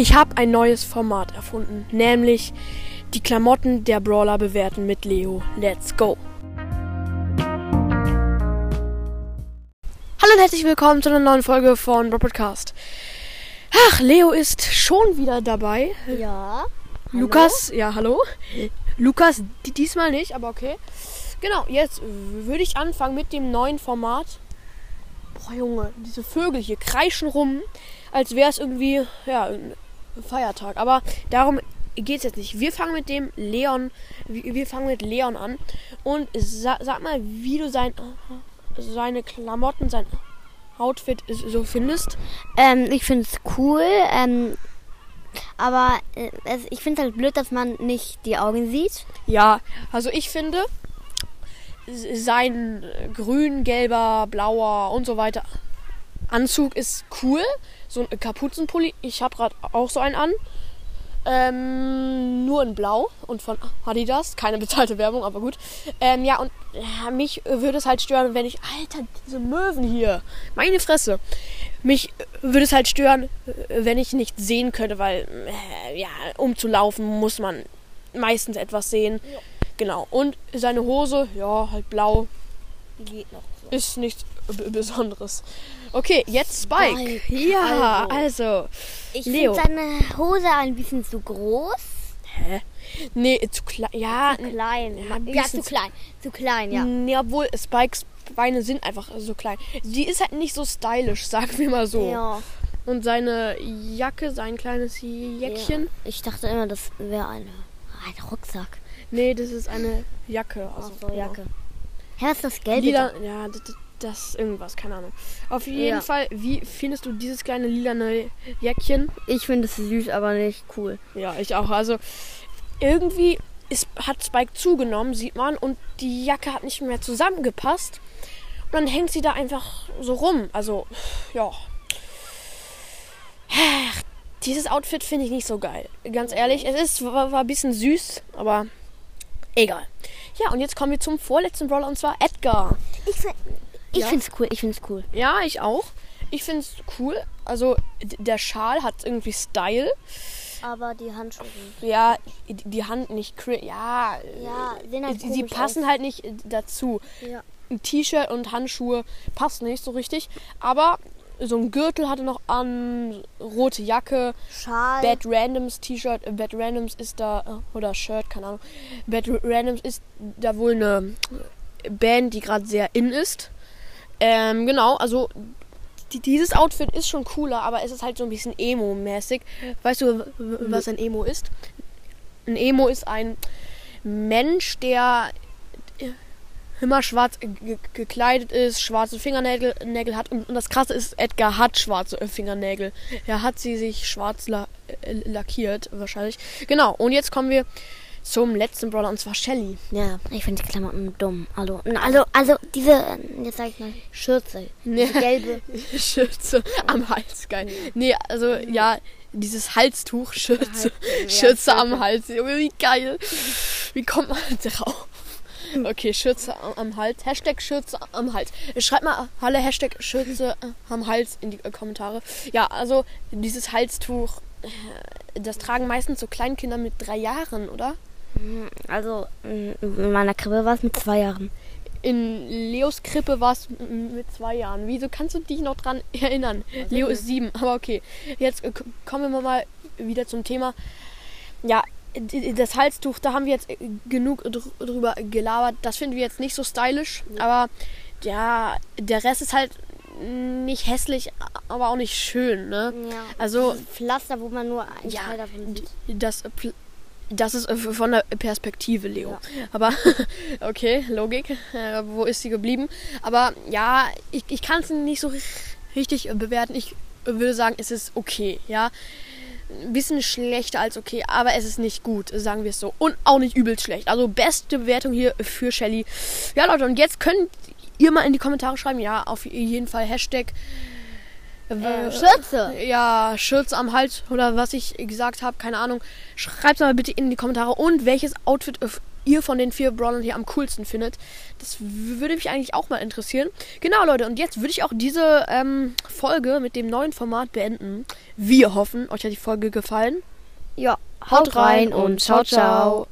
Ich habe ein neues Format erfunden, nämlich die Klamotten der Brawler bewerten mit Leo. Let's go! Hallo und herzlich willkommen zu einer neuen Folge von Robotcast. Ach, Leo ist schon wieder dabei. Ja. Lukas, ja, hallo. Lukas, die, diesmal nicht, aber okay. Genau, jetzt würde ich anfangen mit dem neuen Format. Boah, Junge, diese Vögel hier kreischen rum, als wäre es irgendwie, ja, Feiertag. Aber darum geht es jetzt nicht. Wir fangen mit dem Leon, wir fangen mit Leon an. Und sa sag mal, wie du sein, seine Klamotten, sein Outfit so findest. Ähm, ich finde es cool. Ähm, aber äh, es, ich finde es halt blöd, dass man nicht die Augen sieht. Ja, also ich finde, sein grün, gelber, blauer und so weiter Anzug ist cool. So ein Kapuzenpulli. Ich habe gerade auch so einen an. Ähm, nur in Blau und von Adidas. Keine bezahlte Werbung, aber gut. Ähm, ja, und ja, mich würde es halt stören, wenn ich. Alter, diese Möwen hier. Meine Fresse. Mich würde es halt stören, wenn ich nicht sehen könnte, weil, äh, ja, um zu laufen muss man meistens etwas sehen. Ja. Genau. Und seine Hose, ja, halt blau. Geht noch. So. Ist nichts Besonderes. Okay, jetzt Spike. Spike. Ja, also. also ich finde seine Hose ein bisschen zu groß. Hä? Nee, zu klein. Ja, zu klein. Ja, ja, zu klein. Zu klein, ja. Nee, obwohl Spikes Beine sind einfach so klein. Sie ist halt nicht so stylisch, sagen wir mal so. Ja. Und seine Jacke, sein kleines Jäckchen. Ja. Ich dachte immer, das wäre eine, ein Rucksack. Nee, das ist eine Jacke. Also Ach so, Jacke. Was ist das Geld? Lila, ja, das, das irgendwas, keine Ahnung. Auf jeden ja. Fall, wie findest du dieses kleine lilane Jäckchen? Ich finde es süß, aber nicht cool. Ja, ich auch. Also irgendwie ist, hat Spike zugenommen, sieht man, und die Jacke hat nicht mehr zusammengepasst. Und dann hängt sie da einfach so rum. Also, ja. Dieses Outfit finde ich nicht so geil. Ganz ehrlich, es ist, war, war ein bisschen süß, aber Egal. Ja, und jetzt kommen wir zum vorletzten Brawler und zwar Edgar. Ich, ich ja. finde es cool, ich finde es cool. Ja, ich auch. Ich finde es cool. Also der Schal hat irgendwie Style. Aber die Handschuhe. Ja, die Hand nicht. Ja, ja halt sie passen aus. halt nicht dazu. Ja. Ein T-Shirt und Handschuhe passt nicht so richtig. Aber so ein Gürtel hatte noch an, rote Jacke, Schal. Bad Randoms T-Shirt, äh, Bad Randoms ist da, äh, oder Shirt, keine Ahnung. Bad Randoms ist da wohl eine Band, die gerade sehr in ist. Ähm, genau, also die, dieses Outfit ist schon cooler, aber es ist halt so ein bisschen Emo-mäßig. Weißt du, was ein Emo ist? Ein Emo ist ein Mensch, der immer schwarz gekleidet ist, schwarze Fingernägel Nägel hat. Und, und, das Krasse ist, Edgar hat schwarze äh, Fingernägel. Er hat sie sich schwarz la äh, lackiert, wahrscheinlich. Genau, und jetzt kommen wir zum letzten Brawler, und zwar Shelly. Ja, ich finde die Klamotten dumm. Also, also, also diese, jetzt sag ich mal, Schürze. Diese gelbe. Schürze am Hals, geil. Nee, also, ja, dieses Halstuch, Schürze, Schürze am Hals. Wie geil. Wie kommt man drauf? Okay, Schürze am Hals. Hashtag Schürze am Hals. Schreibt mal alle Hashtag Schürze am Hals in die Kommentare. Ja, also dieses Halstuch, äh, das tragen meistens so Kleinkinder mit drei Jahren, oder? Hm, also in meiner Krippe war es mit zwei Jahren. In Leos Krippe war es mit zwei Jahren. Wieso kannst du dich noch dran erinnern? Leo ist sieben, aber okay. Jetzt kommen wir mal wieder zum Thema. Ja, das Halstuch, da haben wir jetzt äh, genug drüber gelabert. Das finden wir jetzt nicht so stylisch, aber ja, der Rest ist halt nicht hässlich, aber auch nicht schön, ne? Ja. Also Pflaster, wo man nur ein ja, Teil davon sieht. Das, das ist äh, von der Perspektive, Leo. Ja. Aber okay, Logik. Äh, wo ist sie geblieben? Aber ja, ich, ich kann es nicht so richtig bewerten. Ich würde sagen, es ist okay, ja ein bisschen schlechter als okay, aber es ist nicht gut, sagen wir es so. Und auch nicht übel schlecht. Also beste Bewertung hier für Shelly. Ja, Leute, und jetzt könnt ihr mal in die Kommentare schreiben. Ja, auf jeden Fall Hashtag. Äh, Schürze. Ja, Schürze am Hals oder was ich gesagt habe, keine Ahnung. Schreibt mal bitte in die Kommentare und welches Outfit ihr von den vier Brawlern hier am coolsten findet. Das würde mich eigentlich auch mal interessieren. Genau, Leute, und jetzt würde ich auch diese ähm, Folge mit dem neuen Format beenden. Wir hoffen, euch hat die Folge gefallen. Ja, haut rein und ciao, ciao.